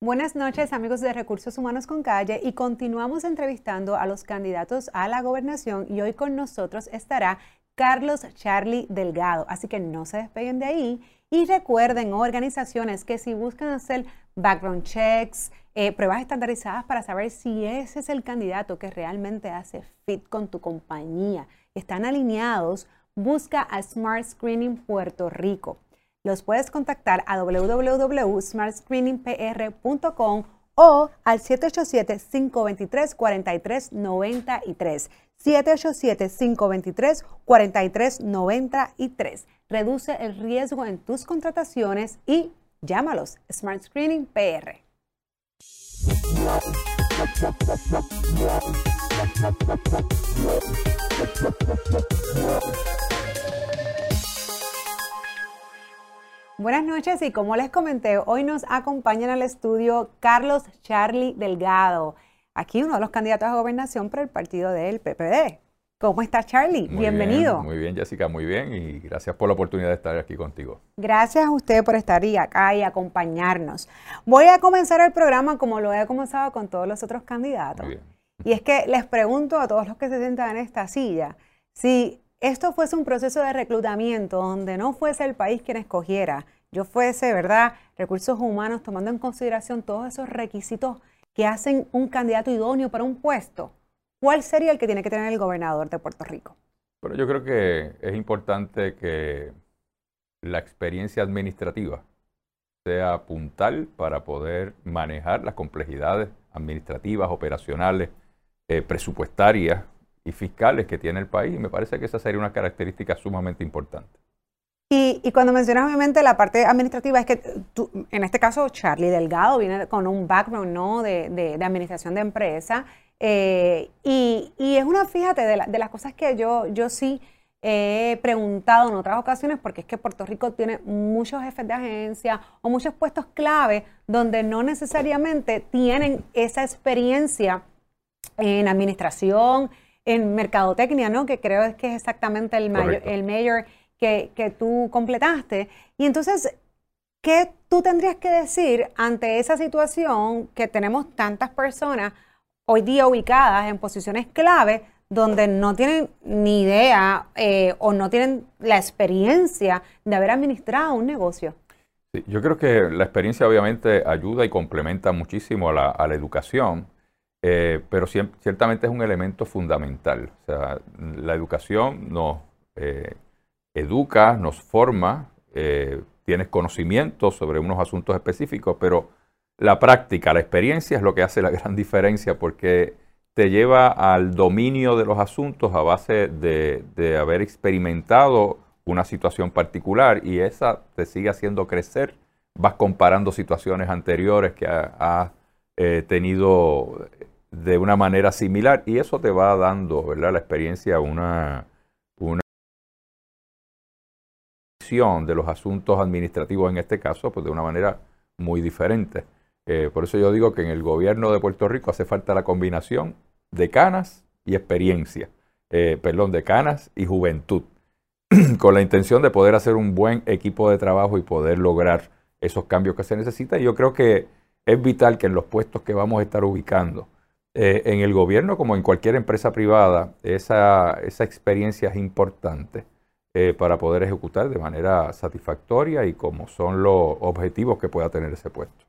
Buenas noches amigos de Recursos Humanos con Calle y continuamos entrevistando a los candidatos a la gobernación y hoy con nosotros estará Carlos Charlie Delgado. Así que no se despeguen de ahí y recuerden organizaciones que si buscan hacer background checks, eh, pruebas estandarizadas para saber si ese es el candidato que realmente hace fit con tu compañía, están alineados, busca a Smart Screening Puerto Rico. Los puedes contactar a www.smartscreeningpr.com o al 787-523-4393. 787-523-4393. Reduce el riesgo en tus contrataciones y llámalos Smart Screening PR. Buenas noches y como les comenté, hoy nos acompañan al estudio Carlos Charlie Delgado, aquí uno de los candidatos a gobernación por el partido del PPD. ¿Cómo está Charlie? Bienvenido. muy bien Jessica, muy bien y gracias por la oportunidad de estar aquí contigo. Gracias a usted por estar acá y acompañarnos. Voy a comenzar el programa como lo he comenzado con todos los otros candidatos. Y es que les pregunto a todos los que se sientan en esta silla, si esto fuese un proceso de reclutamiento donde no fuese el país quien escogiera, yo fuese, ¿verdad?, recursos humanos tomando en consideración todos esos requisitos que hacen un candidato idóneo para un puesto, ¿cuál sería el que tiene que tener el gobernador de Puerto Rico? Bueno, yo creo que es importante que la experiencia administrativa sea puntal para poder manejar las complejidades administrativas, operacionales, eh, presupuestarias y fiscales que tiene el país. me parece que esa sería una característica sumamente importante. Y, cuando mencionas obviamente la parte administrativa, es que tú, en este caso Charlie Delgado viene con un background ¿no? de, de, administración de empresa. Eh, y, y, es una, fíjate, de, de, las cosas que yo, yo sí he preguntado en otras ocasiones, porque es que Puerto Rico tiene muchos jefes de agencia o muchos puestos clave donde no necesariamente tienen esa experiencia en administración, en mercadotecnia, ¿no? Que creo que es exactamente el mayor, el mayor que, que tú completaste. Y entonces, ¿qué tú tendrías que decir ante esa situación que tenemos tantas personas hoy día ubicadas en posiciones clave donde no tienen ni idea eh, o no tienen la experiencia de haber administrado un negocio? Sí, yo creo que la experiencia obviamente ayuda y complementa muchísimo a la, a la educación eh, pero ciertamente es un elemento fundamental. O sea, la educación nos eh, educa, nos forma, eh, tienes conocimiento sobre unos asuntos específicos, pero la práctica, la experiencia es lo que hace la gran diferencia porque te lleva al dominio de los asuntos a base de, haber experimentado una situación particular y esa te sigue haciendo crecer. Vas comparando situaciones anteriores que has tenido de una manera similar y eso te va dando, ¿verdad? La experiencia, una, una visión de los asuntos administrativos en este caso, pues de una manera muy diferente. Eh, por eso yo digo que en el gobierno de Puerto Rico hace falta la combinación de canas y experiencia, eh, perdón, de canas y juventud, con la intención de poder hacer un buen equipo de trabajo y poder lograr esos cambios que se necesitan. Y yo creo que es vital que en los puestos que vamos a estar ubicando, eh, en el gobierno como en cualquier empresa privada, esa, esa experiencia es importante eh, para poder ejecutar de manera satisfactoria y como son los objetivos que pueda tener ese puesto.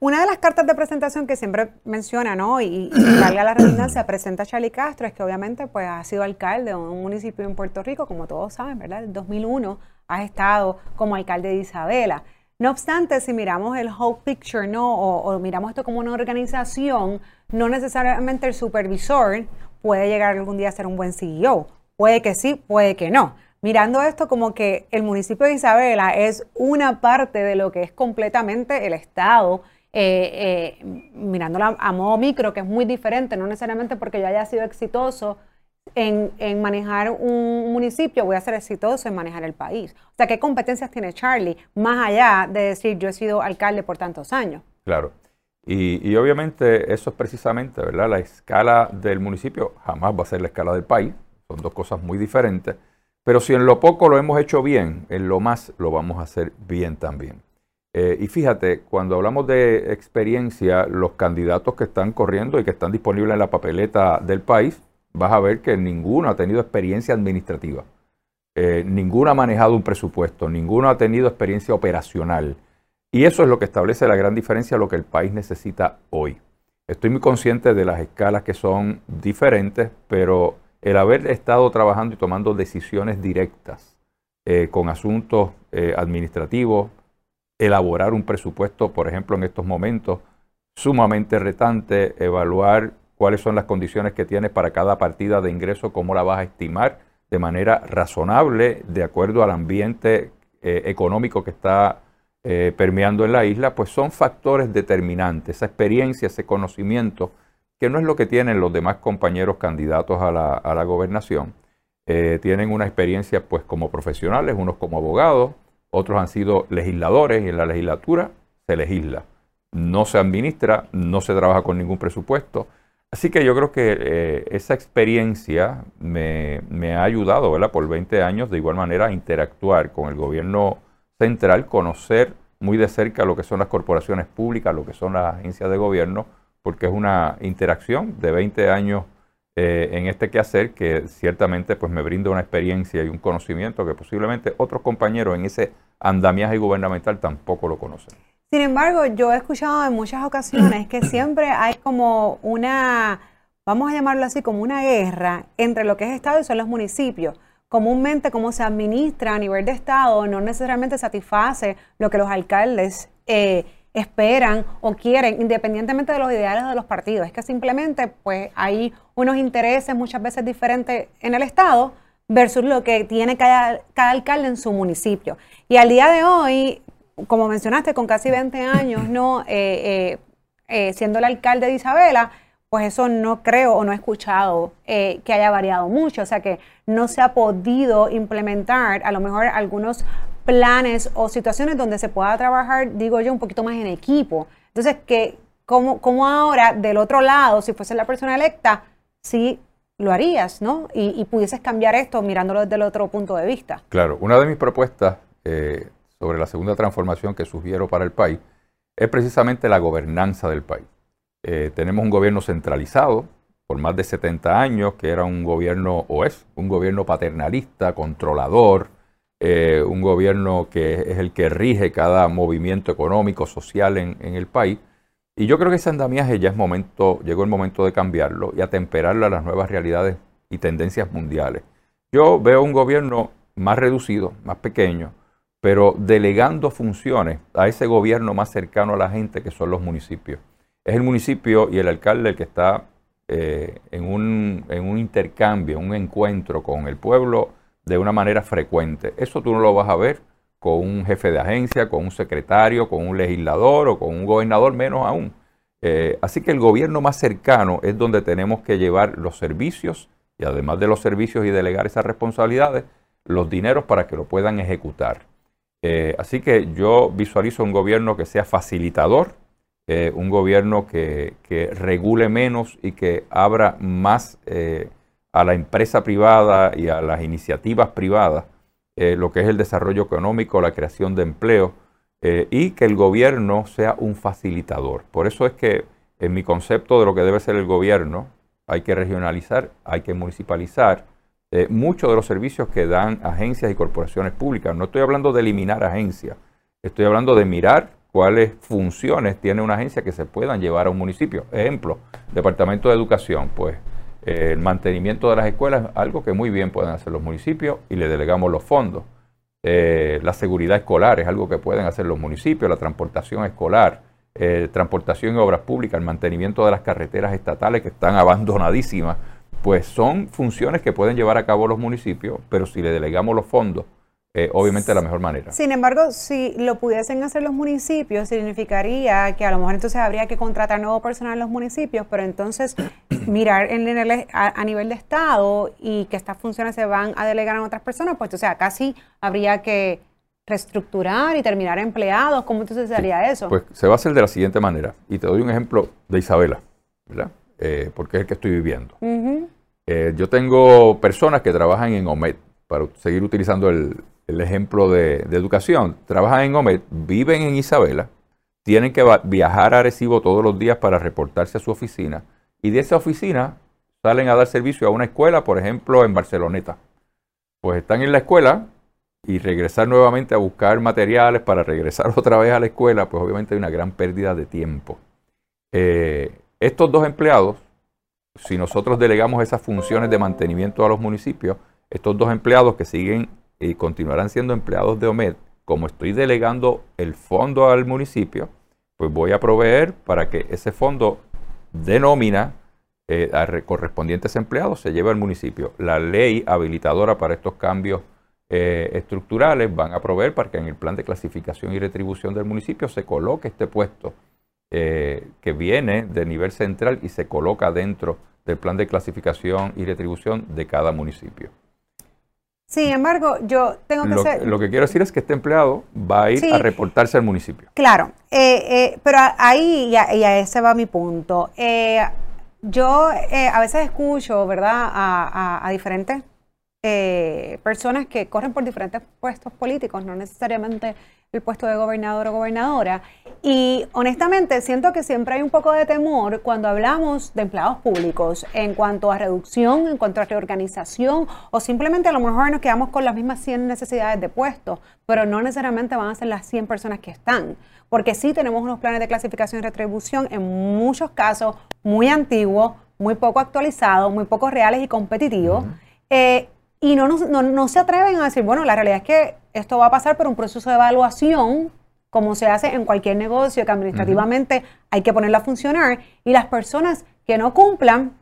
Una de las cartas de presentación que siempre menciona, ¿no? Y, valga la redundancia, presenta Charlie Castro, es que obviamente pues ha sido alcalde de un municipio en Puerto Rico, como todos saben, ¿verdad? En 2001 ha estado como alcalde de Isabela. No obstante, si miramos el whole picture, ¿no? O, miramos esto como una organización, no necesariamente el supervisor puede llegar algún día a ser un buen CEO. Puede que sí, puede que no. Mirando esto como que el municipio de Isabela es una parte de lo que es completamente el Estado, eh, eh, mirándolo a modo micro, que es muy diferente, no necesariamente porque ya haya sido exitoso en, manejar un municipio, voy a ser exitoso en manejar el país. O sea, ¿qué competencias tiene Charlie más allá de decir yo he sido alcalde por tantos años? Claro. Y, obviamente eso es precisamente, ¿verdad? La escala del municipio jamás va a ser la escala del país. Son dos cosas muy diferentes. Pero si en lo poco lo hemos hecho bien, en lo más lo vamos a hacer bien también. y fíjate, cuando hablamos de experiencia, los candidatos que están corriendo y que están disponibles en la papeleta del país, vas a ver que ninguno ha tenido experiencia administrativa. ninguno ha manejado un presupuesto, ninguno ha tenido experiencia operacional. Y eso es lo que establece la gran diferencia a lo que el país necesita hoy. Estoy muy consciente de las escalas que son diferentes, pero el haber estado trabajando y tomando decisiones directas eh, con asuntos eh, administrativos, elaborar un presupuesto, por ejemplo, en estos momentos, sumamente retante, evaluar cuáles son las condiciones que tienes para cada partida de ingreso, cómo la vas a estimar de manera razonable, de acuerdo al ambiente eh, económico que está eh, permeando en la isla, pues son factores determinantes, esa experiencia, ese conocimiento, que no es lo que tienen los demás compañeros candidatos a la, gobernación. Eh, tienen una experiencia pues como profesionales, unos como abogados, otros han sido legisladores y en la legislatura se legisla. No se administra, no se trabaja con ningún presupuesto. Así que yo creo que eh, esa experiencia me, ha ayudado ¿verdad? por 20 años de igual manera a interactuar con el gobierno central conocer muy de cerca lo que son las corporaciones públicas, lo que son las agencias de gobierno, porque es una interacción de 20 años eh, en este quehacer que ciertamente pues me brinda una experiencia y un conocimiento que posiblemente otros compañeros en ese andamiaje gubernamental tampoco lo conocen. Sin embargo, yo he escuchado en muchas ocasiones que siempre hay como una, vamos a llamarlo así, como una guerra entre lo que es Estado y son los municipios comúnmente cómo se administra a nivel de Estado no necesariamente satisface lo que los alcaldes eh, esperan o quieren, independientemente de los ideales de los partidos. Es que simplemente pues hay unos intereses muchas veces diferentes en el Estado versus lo que tiene cada, alcalde en su municipio. Y al día de hoy, como mencionaste, con casi 20 años, ¿no? Eh, eh, siendo el alcalde de Isabela, pues eso no creo o no he escuchado que haya variado mucho. O sea que no se ha podido implementar a lo mejor algunos planes o situaciones donde se pueda trabajar, digo yo, un poquito más en equipo. Entonces, que como, ahora del otro lado, si fuese la persona electa, sí lo harías, ¿no? Y, pudieses cambiar esto mirándolo desde el otro punto de vista. Claro, una de mis propuestas eh, sobre la segunda transformación que sugiero para el país es precisamente la gobernanza del país. Eh, tenemos un gobierno centralizado, por más de 70 años, que era un gobierno, o es, un gobierno paternalista, controlador, eh, un gobierno que es el que rige cada movimiento económico, social en, el país. Y yo creo que ese andamiaje ya es momento, llegó el momento de cambiarlo y atemperarlo a las nuevas realidades y tendencias mundiales. Yo veo un gobierno más reducido, más pequeño, pero delegando funciones a ese gobierno más cercano a la gente que son los municipios. Es el municipio y el alcalde el que está eh, en, un, en, un, intercambio, un encuentro con el pueblo de una manera frecuente. Eso tú no lo vas a ver con un jefe de agencia, con un secretario, con un legislador o con un gobernador, menos aún. Eh, así que el gobierno más cercano es donde tenemos que llevar los servicios y además de los servicios y delegar esas responsabilidades, los dineros para que lo puedan ejecutar. Eh, así que yo visualizo un gobierno que sea facilitador, eh, un gobierno que, regule menos y que abra más eh, a la empresa privada y a las iniciativas privadas lo que es el desarrollo económico, la creación de empleo y que el gobierno sea un facilitador. Por eso es que en mi concepto de lo que debe ser el gobierno hay que regionalizar, hay que municipalizar muchos de los servicios que dan agencias y corporaciones públicas. No estoy hablando de eliminar agencias, estoy hablando de mirar cuáles funciones tiene una agencia que se puedan llevar a un municipio. Ejemplo, Departamento de Educación, pues eh, el mantenimiento de las escuelas, algo que muy bien pueden hacer los municipios y le delegamos los fondos. Eh, la seguridad escolar es algo que pueden hacer los municipios, la transportación escolar, eh, transportación y obras públicas, el mantenimiento de las carreteras estatales que están abandonadísimas, pues son funciones que pueden llevar a cabo los municipios, pero si le delegamos los fondos eh, obviamente de la mejor manera. Sin embargo, si lo pudiesen hacer los municipios, significaría que a lo mejor entonces habría que contratar nuevo personal en los municipios, pero entonces mirar en a, nivel de Estado y que estas funciones se van a delegar a otras personas, pues o sea, casi habría que reestructurar y terminar empleados. ¿Cómo entonces se haría eso? Pues se va a hacer de la siguiente manera. Y te doy un ejemplo de Isabela, ¿verdad? Eh, porque es el que estoy viviendo. Eh, yo tengo personas que trabajan en OMED, para seguir utilizando el, el ejemplo de, educación. Trabajan en OMED, viven en Isabela, tienen que viajar a Arecibo todos los días para reportarse a su oficina y de esa oficina salen a dar servicio a una escuela, por ejemplo, en Barceloneta. Pues están en la escuela y regresar nuevamente a buscar materiales para regresar otra vez a la escuela, pues obviamente hay una gran pérdida de tiempo. Eh, estos dos empleados, si nosotros delegamos esas funciones de mantenimiento a los municipios, estos dos empleados que siguen y continuarán siendo empleados de OMED, como estoy delegando el fondo al municipio, pues voy a proveer para que ese fondo de nómina eh, a correspondientes empleados se lleve al municipio. La ley habilitadora para estos cambios eh, estructurales van a proveer para que en el plan de clasificación y retribución del municipio se coloque este puesto eh, que viene de nivel central y se coloca dentro del plan de clasificación y retribución de cada municipio. Sin embargo, yo tengo que lo, ser... Lo que quiero decir es que este empleado va a ir a reportarse al municipio. Claro, eh, eh, pero ahí, y a, ese va mi punto. Eh, yo a veces escucho, ¿verdad?, a, a diferentes personas que corren por diferentes puestos políticos, no necesariamente el puesto de gobernador o gobernadora. Y honestamente siento que siempre hay un poco de temor cuando hablamos de empleados públicos en cuanto a reducción, en cuanto a reorganización o simplemente a lo mejor nos quedamos con las mismas 100 necesidades de puestos, pero no necesariamente van a ser las 100 personas que están. Porque sí tenemos unos planes de clasificación y retribución en muchos casos muy antiguos, muy poco actualizados, muy poco reales y competitivos. Eh, y no, no, no se atreven a decir, bueno, la realidad es que esto va a pasar por un proceso de evaluación, como se hace en cualquier negocio, que administrativamente hay que ponerla a funcionar, y las personas que no cumplan,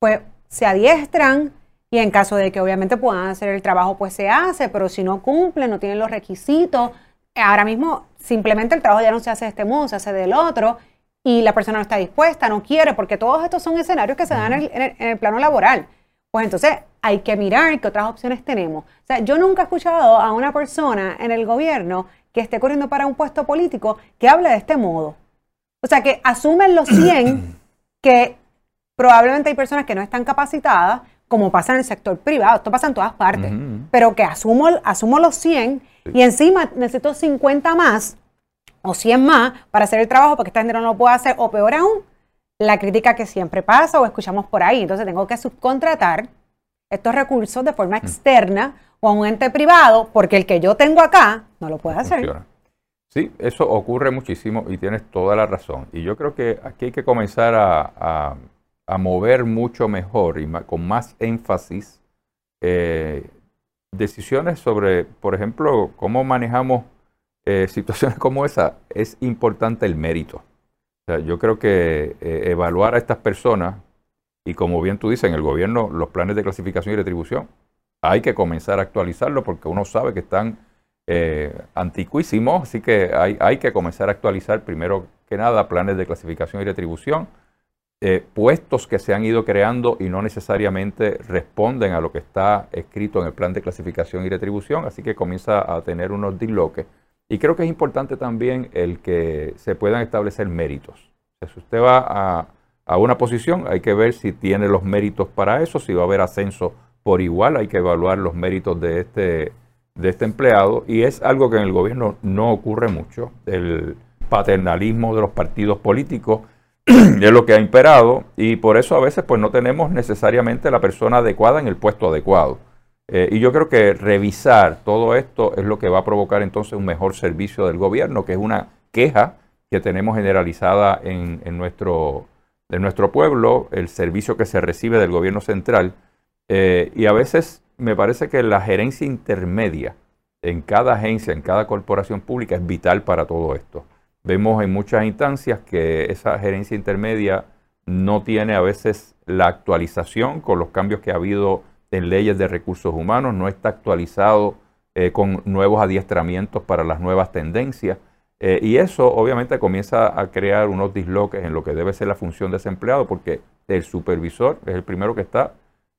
pues se adiestran, y en caso de que obviamente puedan hacer el trabajo, pues se hace, pero si no cumplen, no tienen los requisitos, ahora mismo simplemente el trabajo ya no se hace de este modo, se hace del otro, y la persona no está dispuesta, no quiere, porque todos estos son escenarios que se dan en el plano laboral. Pues entonces hay que mirar qué otras opciones tenemos. O sea, yo nunca he escuchado a una persona en el gobierno que esté corriendo para un puesto político que hable de este modo. O sea, que asumen los 100 que probablemente hay personas que no están capacitadas, como pasa en el sector privado, esto pasa en todas partes, pero que asumo, asumo los 100 y encima necesito 50 más o 100 más para hacer el trabajo porque esta gente no lo puede hacer, o peor aún, la crítica que siempre pasa o escuchamos por ahí. Entonces tengo que subcontratar estos recursos de forma mm. externa o a un ente privado porque el que yo tengo acá no lo puede hacer. Sí, eso ocurre muchísimo y tienes toda la razón. Y yo creo que aquí hay que comenzar a, mover mucho mejor y con más énfasis eh, decisiones sobre, por ejemplo, cómo manejamos eh, situaciones como esa. Es importante el mérito yo creo que eh, evaluar a estas personas, y como bien tú dices, en el gobierno los planes de clasificación y retribución, hay que comenzar a actualizarlos porque uno sabe que están eh, antiquísimos, así que hay, hay, que comenzar a actualizar primero que nada planes de clasificación y retribución, eh, puestos que se han ido creando y no necesariamente responden a lo que está escrito en el plan de clasificación y retribución, así que comienza a tener unos disloques y creo que es importante también el que se puedan establecer méritos. si usted va a, a, una posición, hay que ver si tiene los méritos para eso, si va a haber ascenso por igual, hay que evaluar los méritos de este, de este empleado. Y es algo que en el gobierno no ocurre mucho. El paternalismo de los partidos políticos es lo que ha imperado y por eso a veces pues no tenemos necesariamente la persona adecuada en el puesto adecuado. Eh, y yo creo que revisar todo esto es lo que va a provocar entonces un mejor servicio del gobierno, que es una queja que tenemos generalizada en, nuestro, en nuestro pueblo, el servicio que se recibe del gobierno central. Eh, y a veces me parece que la gerencia intermedia en cada agencia, en cada corporación pública es vital para todo esto. Vemos en muchas instancias que esa gerencia intermedia no tiene a veces la actualización con los cambios que ha habido en leyes de recursos humanos, no está actualizado eh, con nuevos adiestramientos para las nuevas tendencias. Eh, y eso obviamente comienza a crear unos disloques en lo que debe ser la función de ese empleado, porque el supervisor es el primero que está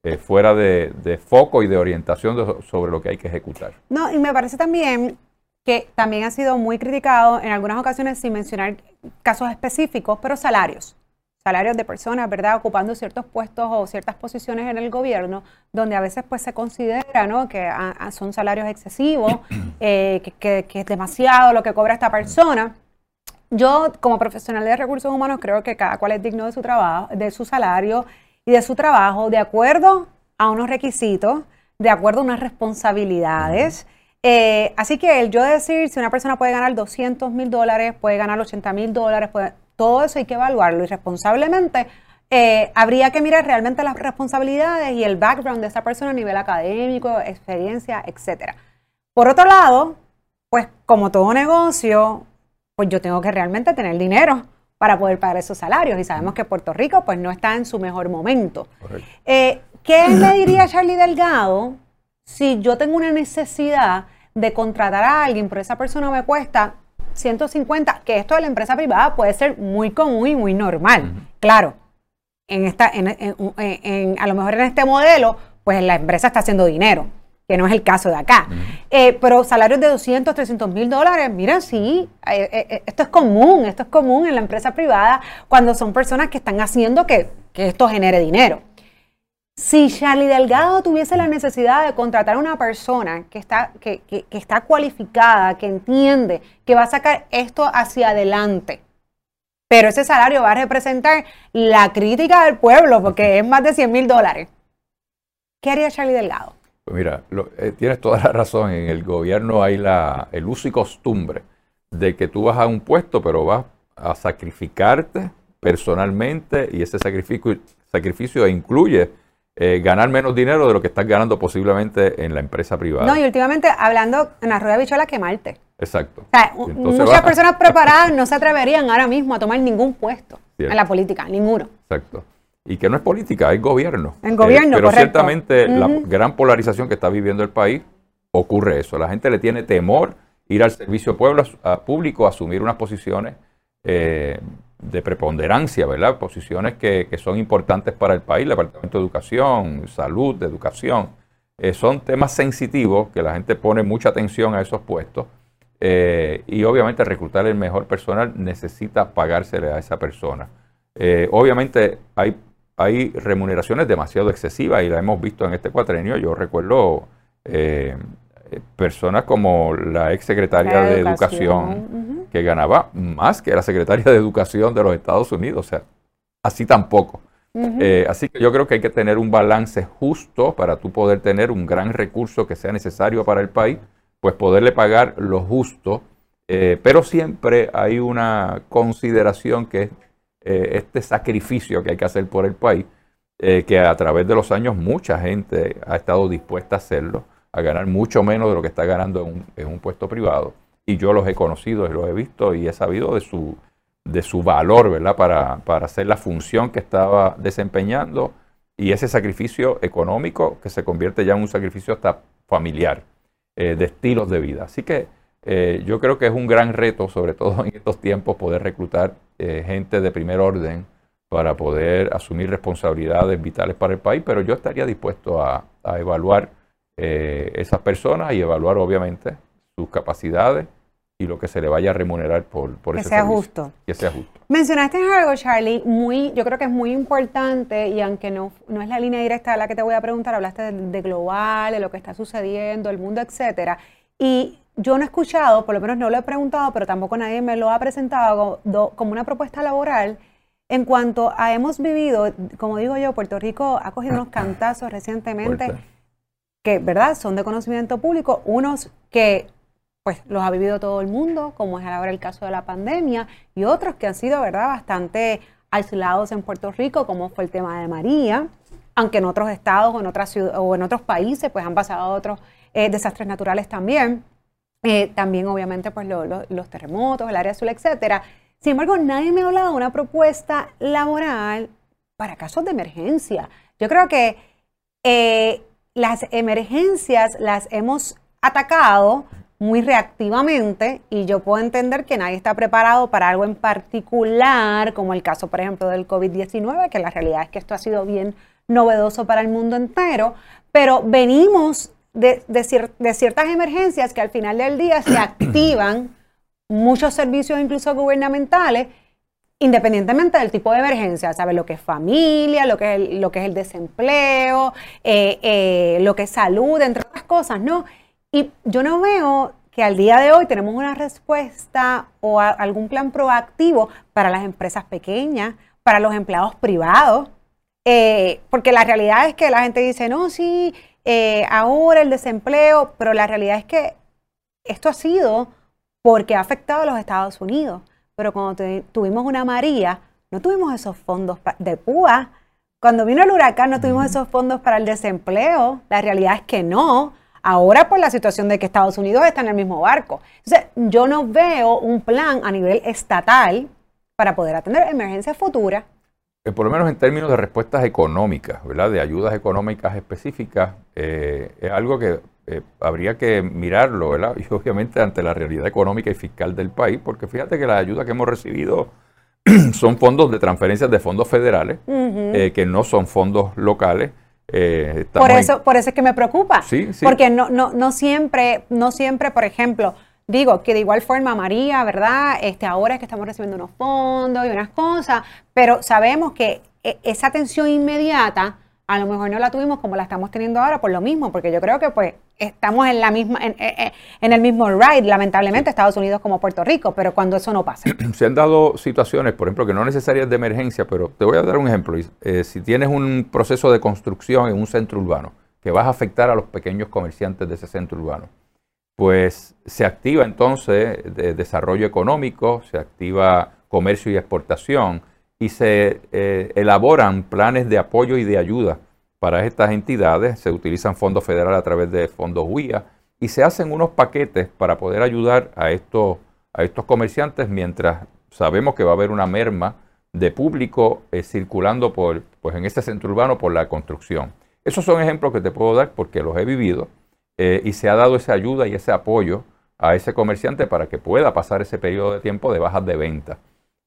eh, fuera de, foco y de orientación sobre lo que hay que ejecutar. No, y me parece también que también ha sido muy criticado en algunas ocasiones sin mencionar casos específicos, pero salarios. Salarios de personas, ¿verdad?, ocupando ciertos puestos o ciertas posiciones en el gobierno, donde a veces pues se considera, ¿no?, que son salarios excesivos, eh, que, es demasiado lo que cobra esta persona. Yo, como profesional de recursos humanos, creo que cada cual es digno de su trabajo, de su salario y de su trabajo, de acuerdo a unos requisitos, de acuerdo a unas responsabilidades. Eh, así que el yo decir si una persona puede ganar 200 mil dólares, puede ganar 80 mil dólares, todo eso hay que evaluarlo y responsablemente. Eh, habría que mirar realmente las responsabilidades y el background de esa persona a nivel académico, experiencia, etc. Por otro lado, pues como todo negocio, pues yo tengo que realmente tener dinero para poder pagar esos salarios y sabemos que Puerto Rico pues no está en su mejor momento. Eh, ¿Qué le diría Charlie Delgado si yo tengo una necesidad de contratar a alguien, pero esa persona me cuesta 150, que esto de la empresa privada puede ser muy común y muy normal. Claro, en esta, en, a lo mejor en este modelo, pues la empresa está haciendo dinero, que no es el caso de acá. Eh, pero salarios de 200, 300 mil dólares, mira, sí, eh, eh, esto es común, esto es común en la empresa privada cuando son personas que están haciendo que, que esto genere dinero. Si Charlie Delgado tuviese la necesidad de contratar a una persona que está, que, está cualificada, que entiende, que va a sacar esto hacia adelante, pero ese salario va a representar la crítica del pueblo porque es más de 100 mil dólares, ¿qué haría Charlie Delgado? Pues mira, eh, tienes toda la razón. En el gobierno hay la, el uso y costumbre de que tú vas a un puesto, pero vas a sacrificarte personalmente y ese sacrificio, sacrificio incluye eh, ganar menos dinero de lo que estás ganando posiblemente en la empresa privada. No, y últimamente hablando en la rueda de bichola quemarte. Exacto. O sea, muchas personas preparadas no se atreverían ahora mismo a tomar ningún puesto en la política, ninguno. Exacto. Y que no es política, es gobierno. En gobierno, eh, Pero ciertamente la gran polarización que está viviendo el país ocurre eso. La gente le tiene temor ir al servicio pueblo, a, público, a asumir unas posiciones eh, de preponderancia, ¿verdad? Posiciones que, son importantes para el país, el Departamento de Educación, Salud, de Educación. Eh, son temas sensitivos que la gente pone mucha atención a esos puestos. Eh, y obviamente reclutar el mejor personal necesita pagársele a esa persona. Eh, obviamente hay, hay remuneraciones demasiado excesivas y la hemos visto en este cuatrenio. Yo recuerdo personas como la ex secretaria de Educación, que ganaba más que la secretaria de Educación de los Estados Unidos. O sea, así tampoco. Eh, así que yo creo que hay que tener un balance justo para tú poder tener un gran recurso que sea necesario para el país, pues poderle pagar lo justo. Eh, pero siempre hay una consideración que es eh, este sacrificio que hay que hacer por el país, que a través de los años mucha gente ha estado dispuesta a hacerlo a ganar mucho menos de lo que está ganando en un, puesto privado. Y yo los he conocido y los he visto y he sabido de su, de su valor, ¿verdad? Para, para hacer la función que estaba desempeñando y ese sacrificio económico que se convierte ya en un sacrificio hasta familiar, eh, de estilos de vida. Así que eh, yo creo que es un gran reto, sobre todo en estos tiempos, poder reclutar eh, gente de primer orden para poder asumir responsabilidades vitales para el país, pero yo estaría dispuesto a, a evaluar eh, esas personas y evaluar obviamente sus capacidades y lo que se le vaya a remunerar por, por que sea justo. Que sea justo. Mencionaste algo, Charlie, muy, yo creo que es muy importante y aunque no, no es la línea directa a la que te voy a preguntar, hablaste de, global, de lo que está sucediendo, el mundo, etcétera. Y yo no he escuchado, por lo menos no lo he preguntado, pero tampoco nadie me lo ha presentado como una propuesta laboral en cuanto a hemos vivido, como digo yo, Puerto Rico ha cogido unos cantazos recientemente ¿verdad?, son de conocimiento público, unos que pues los ha vivido todo el mundo, como es ahora el caso de la pandemia, y otros que han sido, ¿verdad?, bastante aislados en Puerto Rico, como fue el tema de María, aunque en otros estados o en otras o en otros países pues han pasado otros eh, desastres naturales también. Eh, también obviamente pues los terremotos, el área azul, etcétera. Sin embargo, nadie me ha hablado de una propuesta laboral para casos de emergencia. Yo creo que eh, las emergencias las hemos atacado muy reactivamente y yo puedo entender que nadie está preparado para algo en particular, como el caso, por ejemplo, del COVID-19, que la realidad es que esto ha sido bien novedoso para el mundo entero, pero venimos de, de ciertas emergencias que al final del día se activan muchos servicios, incluso gubernamentales, independientemente del tipo de emergencia, ¿sabes? Lo que es familia, lo que es el, lo que es el desempleo, eh, eh, lo que es salud, entre otras cosas, ¿no? Y yo no veo que al día de hoy tenemos una respuesta o algún plan proactivo para las empresas pequeñas, para los empleados privados, eh, porque la realidad es que la gente dice, no, sí, ahora el desempleo, pero la realidad es que esto ha sido porque ha afectado a los Estados Unidos pero cuando tuvimos una María, no tuvimos esos fondos de púa. Cuando vino el huracán no tuvimos esos fondos para el desempleo. La realidad es que no. Ahora por la situación de que Estados Unidos está en el mismo barco. Entonces, yo no veo un plan a nivel estatal para poder atender emergencias futuras. Eh, por lo menos en términos de respuestas económicas, ¿verdad? De ayudas económicas específicas, eh, es algo que eh, habría que mirarlo, ¿verdad? Y obviamente ante la realidad económica y fiscal del país, porque fíjate que las ayudas que hemos recibido son fondos de transferencias de fondos federales, eh, que no son fondos locales. Eh, por eso, por eso es que me preocupa. Sí, sí. Porque no, no, no siempre, no siempre, por ejemplo, digo que de igual forma María, ¿verdad? Este, ahora es que estamos recibiendo unos fondos y unas cosas, pero sabemos que esa atención inmediata a lo mejor no la tuvimos como la estamos teniendo ahora por lo mismo, porque yo creo que pues estamos en la misma, en, el mismo ride, lamentablemente, Estados Unidos como Puerto Rico, pero cuando eso no pasa. Se han dado situaciones, por ejemplo, que no necesarias de emergencia, pero te voy a dar un ejemplo. Eh, si tienes un proceso de construcción en un centro urbano, que vas a afectar a los pequeños comerciantes de ese centro urbano, pues se activa entonces de desarrollo económico, se activa comercio y exportación, y se eh, elaboran planes de apoyo y de ayuda para estas entidades. Se utilizan fondos federales a través de fondos WIA y se hacen unos paquetes para poder ayudar a estos, a estos comerciantes mientras sabemos que va a haber una merma de público eh, circulando por, pues en este centro urbano por la construcción. Esos son ejemplos que te puedo dar porque los he vivido eh, y se ha dado esa ayuda y ese apoyo a ese comerciante para que pueda pasar ese periodo de tiempo de bajas de venta.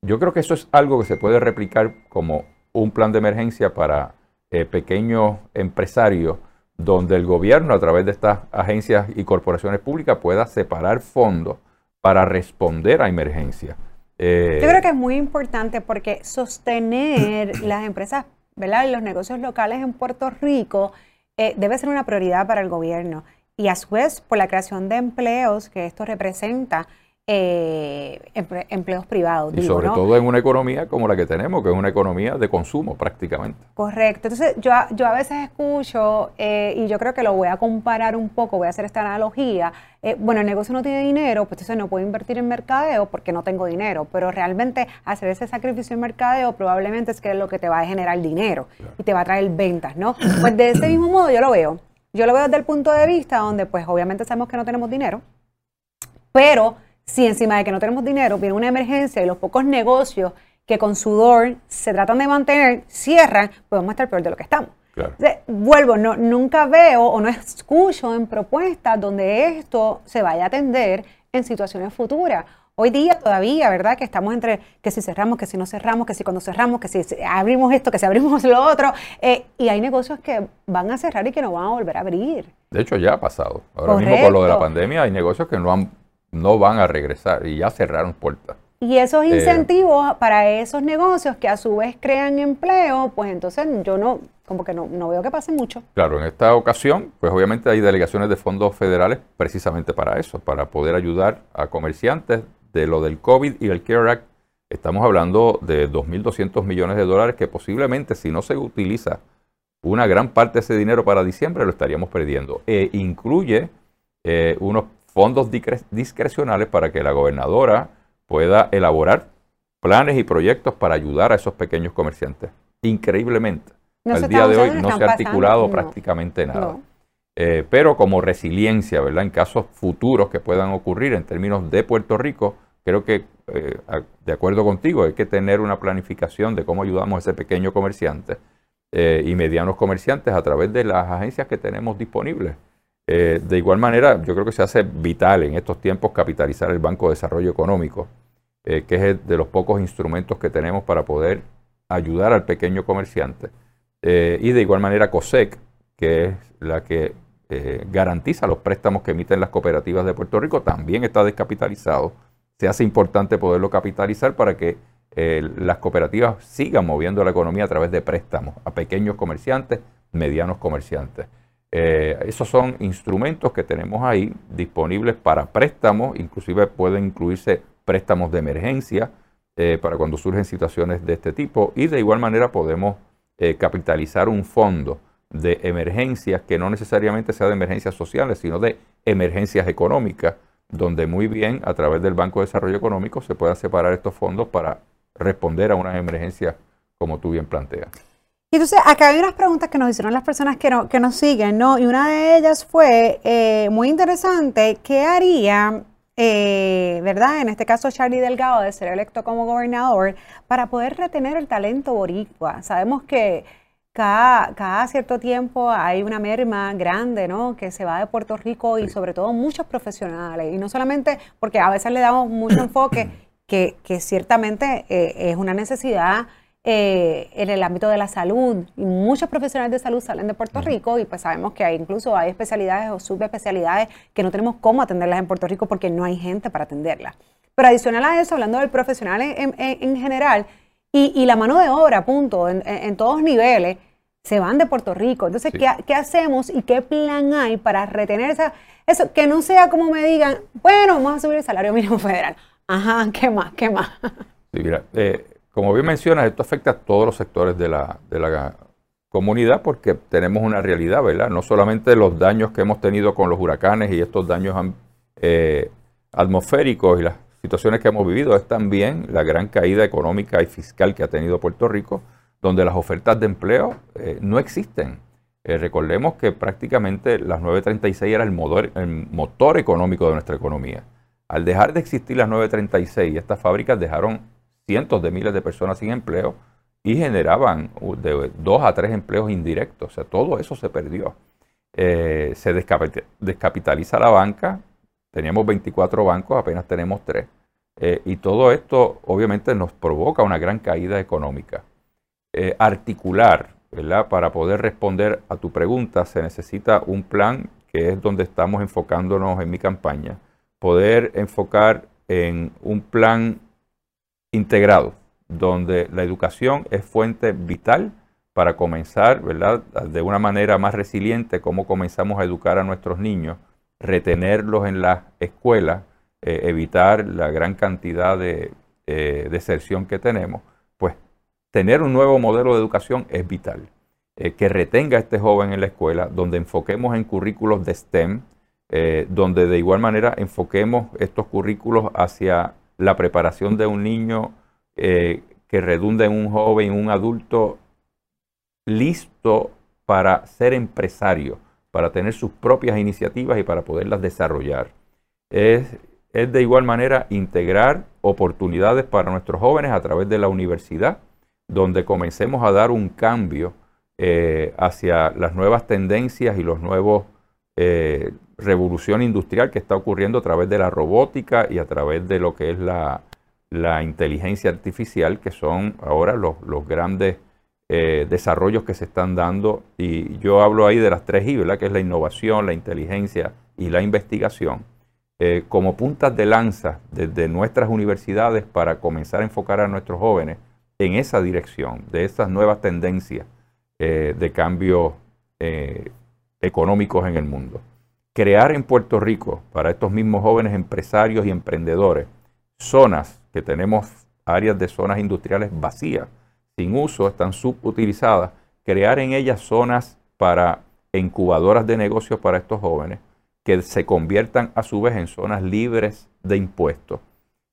Yo creo que eso es algo que se puede replicar como un plan de emergencia para eh, pequeños empresarios, donde el gobierno a través de estas agencias y corporaciones públicas pueda separar fondos para responder a emergencias. Eh, Yo creo que es muy importante porque sostener las empresas, ¿verdad? Los negocios locales en Puerto Rico eh, debe ser una prioridad para el gobierno. Y a su vez, por la creación de empleos que esto representa, eh, empleos privados. Y sobre todo en una economía como la que tenemos, que es una economía de consumo prácticamente. Correcto. Entonces yo, yo a veces escucho, eh, y yo creo que lo voy a comparar un poco, voy a hacer esta analogía, eh, bueno, el negocio no tiene dinero, pues entonces no puedo invertir en mercadeo porque no tengo dinero, pero realmente hacer ese sacrificio en mercadeo probablemente es que es lo que te va a generar dinero y te va a traer ventas, ¿no? Pues de ese mismo modo yo lo veo. Yo lo veo desde el punto de vista donde pues obviamente sabemos que no tenemos dinero, pero si encima de que no tenemos dinero viene una emergencia y los pocos negocios que con sudor se tratan de mantener cierran, podemos estar peor de lo que estamos. vuelvo, no, nunca veo o no escucho en propuestas donde esto se vaya a atender en situaciones futuras. Hoy día todavía, ¿verdad? Que estamos entre que si cerramos, que si no cerramos, que si cuando cerramos, que si abrimos esto, que si abrimos lo otro. Eh, y hay negocios que van a cerrar y que no van a volver a abrir. De hecho, ya ha pasado. Ahora mismo con lo de la pandemia hay negocios que no han no van a regresar y ya cerraron puertas. Y esos eh, incentivos para esos negocios que a su vez crean empleo, pues entonces yo no, como que no, no, veo que pase mucho. Claro, en esta ocasión, pues obviamente hay delegaciones de fondos federales precisamente para eso, para poder ayudar a comerciantes de lo del COVID y el CARE Act. Estamos hablando de 2.200 millones de dólares que posiblemente si no se utiliza una gran parte de ese dinero para diciembre lo estaríamos perdiendo. E incluye eh, unos fondos discrecionales para que la gobernadora pueda elaborar planes y proyectos para ayudar a esos pequeños comerciantes. Increíblemente. Al día de hoy no se ha articulado prácticamente nada. Eh, pero como resiliencia, ¿verdad? En casos futuros que puedan ocurrir en términos de Puerto Rico, creo que, eh, de acuerdo contigo, hay que tener una planificación de cómo ayudamos a ese pequeño comerciante eh, y medianos comerciantes a través de las agencias que tenemos disponibles. Eh, de igual manera, yo creo que se hace vital en estos tiempos capitalizar el Banco de Desarrollo Económico, eh, que es de los pocos instrumentos que tenemos para poder ayudar al pequeño comerciante. Eh, y de igual manera COSEC, que es la que garantiza los préstamos que emiten las cooperativas de Puerto Rico, también está descapitalizado. Se hace importante poderlo capitalizar para que las cooperativas sigan moviendo la economía a través de préstamos a pequeños comerciantes, medianos comerciantes. Esos son instrumentos que tenemos ahí disponibles para préstamos, inclusive pueden incluirse préstamos de emergencia para cuando surgen situaciones de este tipo y de igual manera podemos capitalizar un fondo de emergencias que no necesariamente sea de emergencias sociales, sino de emergencias económicas, donde muy bien a través del Banco de Desarrollo Económico se puedan separar estos fondos para responder a unas emergencias como tú bien planteas. Y entonces, acá hay unas preguntas que nos hicieron las personas que, que nos siguen, ¿no? Y una de ellas fue eh, muy interesante, ¿qué haría, eh, verdad? En este caso, Charlie Delgado, de ser electo como gobernador, para poder retener el talento boricua. Sabemos que cada, cierto tiempo hay una merma grande, ¿no? Que se va de Puerto Rico y sobre todo muchos profesionales. Y no solamente porque a veces le damos mucho enfoque, que, ciertamente eh, es una necesidad eh, en el ámbito de la salud. Y muchos profesionales de salud salen de Puerto Rico y pues sabemos que hay, incluso hay especialidades o subespecialidades que no tenemos cómo atenderlas en Puerto Rico porque no hay gente para atenderlas. Pero adicional a eso, hablando del profesional en general, y, la mano de obra, punto, en, todos niveles, se van de Puerto Rico. Entonces, ¿qué, hacemos y qué plan hay para retener esa, eso? Que no sea como me digan, bueno, vamos a subir el salario mínimo federal. Ajá, ¿qué más? ¿Qué más? Sí, mira, eh, como bien mencionas, esto afecta a todos los sectores de la, comunidad porque tenemos una realidad, ¿verdad? No solamente los daños que hemos tenido con los huracanes y estos daños eh, atmosféricos y las situaciones que hemos vivido es también la gran caída económica y fiscal que ha tenido Puerto Rico, donde las ofertas de empleo eh, no existen. Eh, recordemos que prácticamente las 936 era el motor, el motor económico de nuestra economía. Al dejar de existir las 936, estas fábricas dejaron cientos de miles de personas sin empleo y generaban de dos a tres empleos indirectos. O sea, todo eso se perdió. Eh, se descapitaliza la banca, Teníamos 24 bancos, apenas tenemos 3. Eh, y todo esto obviamente nos provoca una gran caída económica. Eh, articular, ¿verdad? Para poder responder a tu pregunta se necesita un plan que es donde estamos enfocándonos en mi campaña. Poder enfocar en un plan integrado, donde la educación es fuente vital para comenzar, ¿verdad? De una manera más resiliente, cómo comenzamos a educar a nuestros niños retenerlos en la escuela, eh, evitar la gran cantidad de eh, deserción que tenemos, pues tener un nuevo modelo de educación es vital. Eh, que retenga a este joven en la escuela, donde enfoquemos en currículos de STEM, donde de igual manera enfoquemos estos currículos hacia la preparación de un niño que redunda en un joven, un adulto listo para ser empresario para tener sus propias iniciativas y para poderlas desarrollar. Es, de igual manera integrar oportunidades para nuestros jóvenes a través de la universidad, donde comencemos a dar un cambio eh, hacia las nuevas tendencias y los nuevos eh, revolución industrial que está ocurriendo a través de la robótica y a través de lo que es la, inteligencia artificial, que son ahora los, los grandes eh, desarrollos que se están dando. Y yo hablo ahí de las tres I, que es la innovación, la inteligencia y la investigación, eh, como puntas de lanza desde nuestras universidades para comenzar a enfocar a nuestros jóvenes en esa dirección, de esas nuevas tendencias eh, de cambios económicos en el mundo. Crear en Puerto Rico, para estos mismos jóvenes empresarios y emprendedores, zonas que tenemos áreas de zonas industriales vacías, sin uso, están subutilizadas, crear en ellas zonas para incubadoras de negocios para estos jóvenes que se conviertan a su vez en zonas libres de impuestos,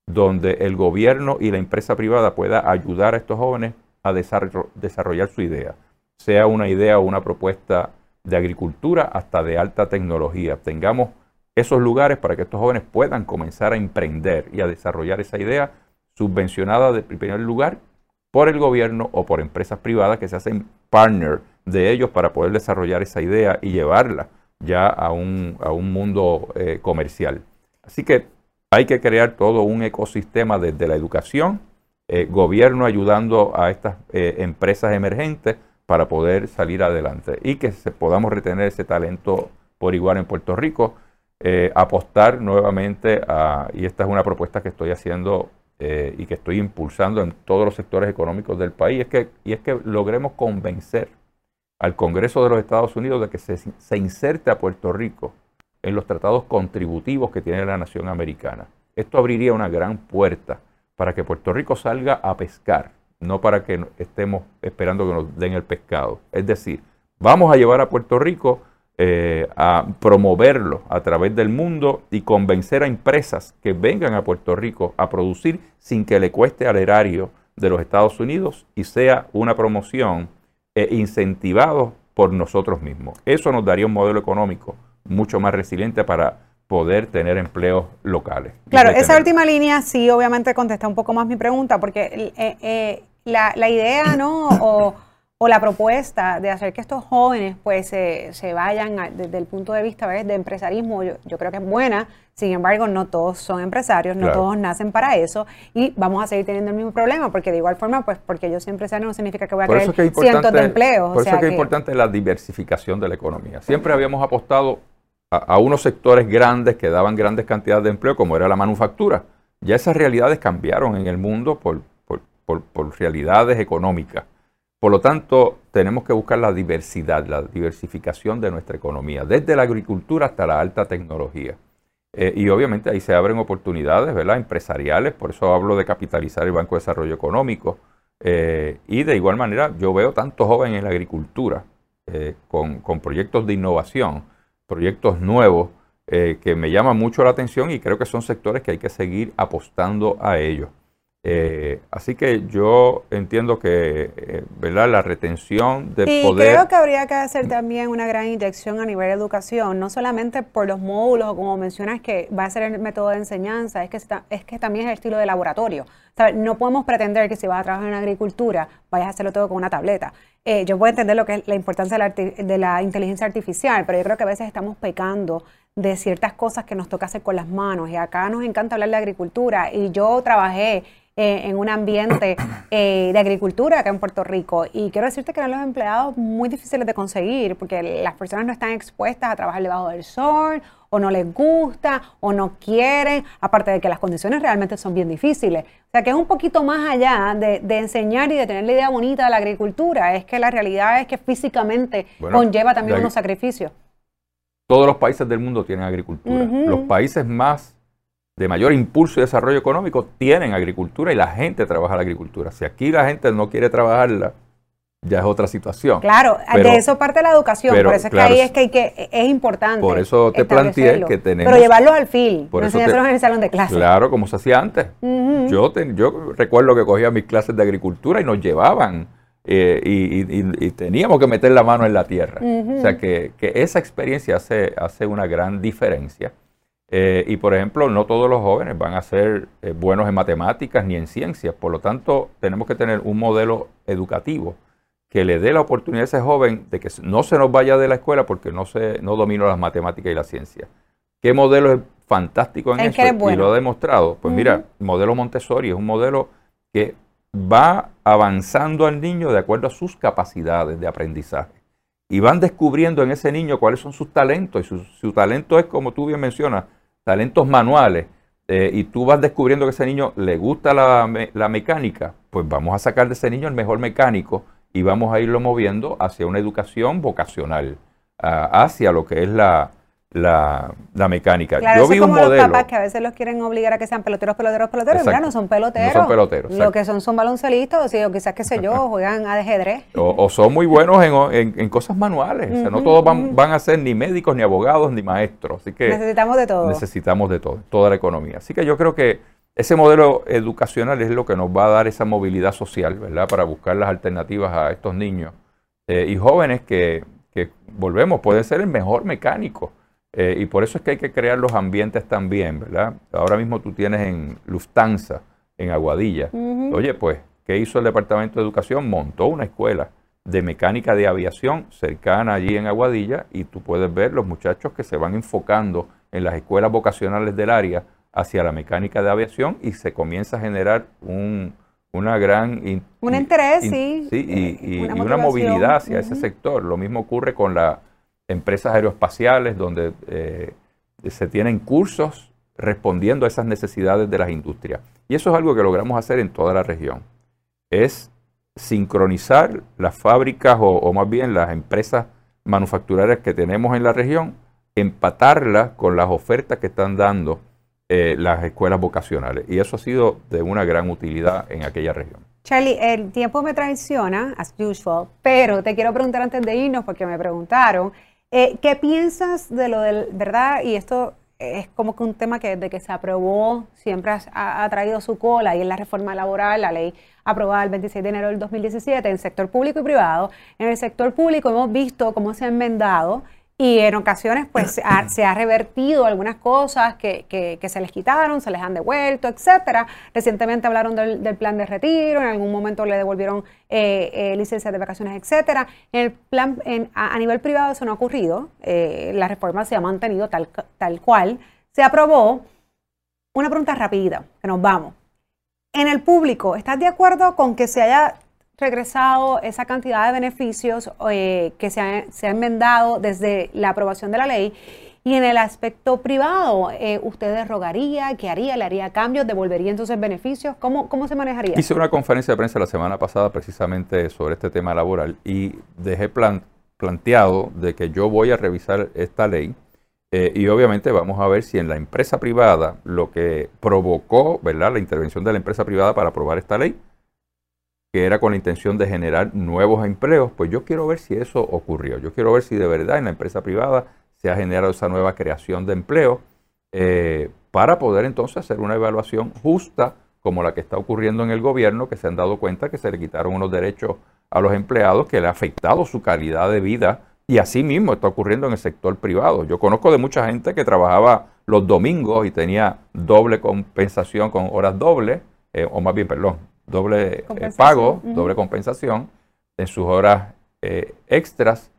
donde el gobierno y la empresa privada pueda ayudar a estos jóvenes a desarrollar su idea, sea una idea o una propuesta de agricultura hasta de alta tecnología. Tengamos esos lugares para que estos jóvenes puedan comenzar a emprender y a desarrollar esa idea subvencionada de primer lugar por el gobierno o por empresas privadas que se hacen partner de ellos para poder desarrollar esa idea y llevarla ya a un, mundo eh, comercial. Así que hay que crear todo un ecosistema desde la educación, eh, gobierno ayudando a estas eh, empresas emergentes para poder salir adelante y que se, podamos retener ese talento por igual en Puerto Rico, apostar nuevamente a, y esta es una propuesta que estoy haciendo eh, y que estoy impulsando en todos los sectores económicos del país, es que, y es que logremos convencer al Congreso de los Estados Unidos de que se, se inserte a Puerto Rico en los tratados contributivos que tiene la nación americana. Esto abriría una gran puerta para que Puerto Rico salga a pescar, no para que estemos esperando que nos den el pescado. Es decir, vamos a llevar a Puerto Rico eh, a promoverlo a través del mundo y convencer a empresas que vengan a Puerto Rico a producir sin que le cueste al erario de los Estados Unidos y sea una promoción eh, incentivado por nosotros mismos. Eso nos daría un modelo económico mucho más resiliente para poder tener empleos locales. Claro, esa última línea sí obviamente contesta un poco más mi pregunta, porque eh, la, la, idea, ¿no? O, o la propuesta de hacer que estos jóvenes pues se vayan desde el punto de vista de empresarismo, yo, creo que es buena, sin embargo no todos son empresarios, no todos nacen para eso y vamos a seguir teniendo el mismo problema porque de igual forma pues porque yo soy empresario no significa que voy a crear cientos de empleos. Por eso es que es importante la diversificación de la economía. Siempre habíamos apostado a, unos sectores grandes que daban grandes cantidades de empleo como era la manufactura. Ya esas realidades cambiaron en el mundo por, por realidades económicas. Por lo tanto, tenemos que buscar la diversidad, la diversificación de nuestra economía, desde la agricultura hasta la alta tecnología. Eh, y obviamente ahí se abren oportunidades ¿verdad? empresariales, por eso hablo de capitalizar el Banco de Desarrollo Económico. Eh, y de igual manera, yo veo tantos jóvenes en la agricultura eh, con, con, proyectos de innovación, proyectos nuevos, que me llaman mucho la atención y creo que son sectores que hay que seguir apostando a ellos. Eh, así que yo entiendo que eh, ¿verdad? la retención de sí, poder... creo que habría que hacer también una gran inyección a nivel de educación, no solamente por los módulos o como mencionas que va a ser el método de enseñanza, es que, es que también es el estilo de laboratorio. No podemos pretender que si vas a trabajar en agricultura vayas a hacerlo todo con una tableta. Eh, yo puedo entender lo que es la importancia de la, de la inteligencia artificial, pero yo creo que a veces estamos pecando de ciertas cosas que nos toca hacer con las manos. Y acá nos encanta hablar de agricultura. Y yo trabajé eh, en un ambiente eh, de agricultura acá en Puerto Rico. Y quiero decirte que eran los empleados muy difíciles de conseguir porque las personas no están expuestas a trabajar debajo del sol o no les gusta o no quieren, aparte de que las condiciones realmente son bien difíciles. O sea que es un poquito más allá de, enseñar y de tener la idea bonita de la agricultura, es que la realidad es que físicamente conlleva también unos sacrificios. Todos los países del mundo tienen agricultura. Los países más de mayor impulso y desarrollo económico tienen agricultura y la gente trabaja la agricultura. Si aquí la gente no quiere trabajarla, ya es otra situación. Claro, de eso parte la educación, por eso es que ahí es que, hay que es importante. Por eso te planteé que tenemos. Pero llevarlos al fil, no enseñárselos en el salón de clases. Claro, como se hacía antes. yo, yo recuerdo que cogía mis clases de agricultura y nos llevaban eh, y, teníamos que meter la mano en la tierra. O sea que, que, esa experiencia hace, hace una gran diferencia. Eh, y por ejemplo, no todos los jóvenes van a ser eh, buenos en matemáticas ni en ciencias. Por lo tanto, tenemos que tener un modelo educativo que le dé la oportunidad a ese joven de que no se nos vaya de la escuela porque no, se, no domina las matemáticas y la ciencia. ¿Qué modelo es fantástico en, eso? Y lo ha demostrado. Pues mira, el modelo Montessori es un modelo que va avanzando al niño de acuerdo a sus capacidades de aprendizaje. Y van descubriendo en ese niño cuáles son sus talentos. Y su, su talento es, como tú bien mencionas, talentos manuales eh, y tú vas descubriendo que ese niño le gusta la, mecánica, pues vamos a sacar de ese niño el mejor mecánico y vamos a irlo moviendo hacia una educación vocacional, hacia lo que es la, la, mecánica. Claro, Yo vi como un modelo. los papás que a veces los quieren obligar a que sean peloteros, peloteros, peloteros. Mira, no son peloteros. No son peloteros. Lo que son son baloncelistas, o, quizás, qué sé yo, juegan a ajedrez. O, son muy buenos en, cosas manuales. o sea, no todos van, van, a ser ni médicos, ni abogados, ni maestros. Así que necesitamos de todo. Necesitamos de todo, toda la economía. Así que yo creo que ese modelo educacional es lo que nos va a dar esa movilidad social, ¿verdad? Para buscar las alternativas a estos niños eh, y jóvenes que, que, volvemos, pueden ser el mejor mecánico eh, y por eso es que hay que crear los ambientes también, ¿verdad? Ahora mismo tú tienes en Lufthansa, en Aguadilla. Oye, pues, ¿qué hizo el Departamento de Educación? Montó una escuela de mecánica de aviación cercana allí en Aguadilla y tú puedes ver los muchachos que se van enfocando en las escuelas vocacionales del área hacia la mecánica de aviación y se comienza a generar un, una gran... un interés, sí. y, una, y una, movilidad hacia ese sector. Lo mismo ocurre con la empresas aeroespaciales donde eh, se tienen cursos respondiendo a esas necesidades de las industrias. Y eso es algo que logramos hacer en toda la región. Es sincronizar las fábricas o, más bien las empresas manufactureras que tenemos en la región, empatarlas con las ofertas que están dando eh, las escuelas vocacionales. Y eso ha sido de una gran utilidad en aquella región. Charlie, el tiempo me traiciona, as usual, pero te quiero preguntar antes de irnos, porque me preguntaron, eh, ¿qué piensas de lo del, verdad? Y esto es como que un tema que desde que se aprobó siempre ha, traído su cola y en la reforma laboral, la ley aprobada el 26 de enero del 2017 en sector público y privado. En el sector público hemos visto cómo se ha enmendado y en ocasiones pues se ha revertido algunas cosas que, que, se les quitaron, se les han devuelto, etcétera. Recientemente hablaron del, plan de retiro, en algún momento le devolvieron eh, eh, licencias de vacaciones, etcétera. En el plan, a, nivel privado eso no ha ocurrido, eh, la reforma se ha mantenido tal, tal cual. Se aprobó. Una pregunta rápida, que nos vamos. En el público, ¿estás de acuerdo con que se haya regresado esa cantidad de beneficios eh, que se han se enmendado desde la aprobación de la ley. Y en el aspecto privado, eh, ¿usted derrogaría? ¿Qué haría? ¿Le haría cambios? ¿Devolvería entonces beneficios? ¿Cómo, ¿Cómo se manejaría? Hice una conferencia de prensa la semana pasada precisamente sobre este tema laboral y dejé planteado de que yo voy a revisar esta ley eh, y obviamente vamos a ver si en la empresa privada lo que provocó ¿verdad? la intervención de la empresa privada para aprobar esta ley que era con la intención de generar nuevos empleos, pues yo quiero ver si eso ocurrió. Yo quiero ver si de verdad en la empresa privada se ha generado esa nueva creación de empleo eh, para poder entonces hacer una evaluación justa como la que está ocurriendo en el gobierno, que se han dado cuenta que se le quitaron unos derechos a los empleados que le ha afectado su calidad de vida y así mismo está ocurriendo en el sector privado. Yo conozco de mucha gente que trabajaba los domingos y tenía doble compensación con horas dobles, eh, o más bien, perdón, doble eh, pago, doble compensación en sus horas eh, extras,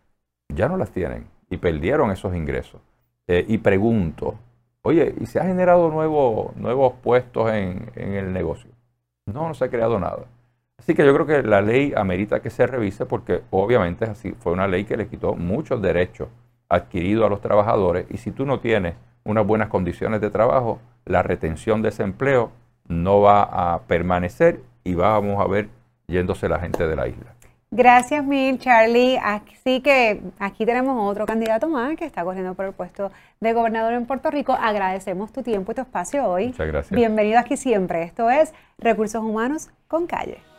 ya no las tienen y perdieron esos ingresos. Eh, y pregunto, oye, ¿y se ha generado nuevo, nuevos puestos en, en, el negocio? No, no se ha creado nada. Así que yo creo que la ley amerita que se revise porque obviamente así, fue una ley que le quitó muchos derechos adquiridos a los trabajadores y si tú no tienes unas buenas condiciones de trabajo, la retención de ese empleo no va a permanecer y vamos a ver yéndose la gente de la isla. Gracias mil, Charlie. Así que aquí tenemos otro candidato más que está corriendo por el puesto de gobernador en Puerto Rico. Agradecemos tu tiempo y tu espacio hoy. Muchas gracias. Bienvenido aquí siempre. Esto es Recursos Humanos con Calle.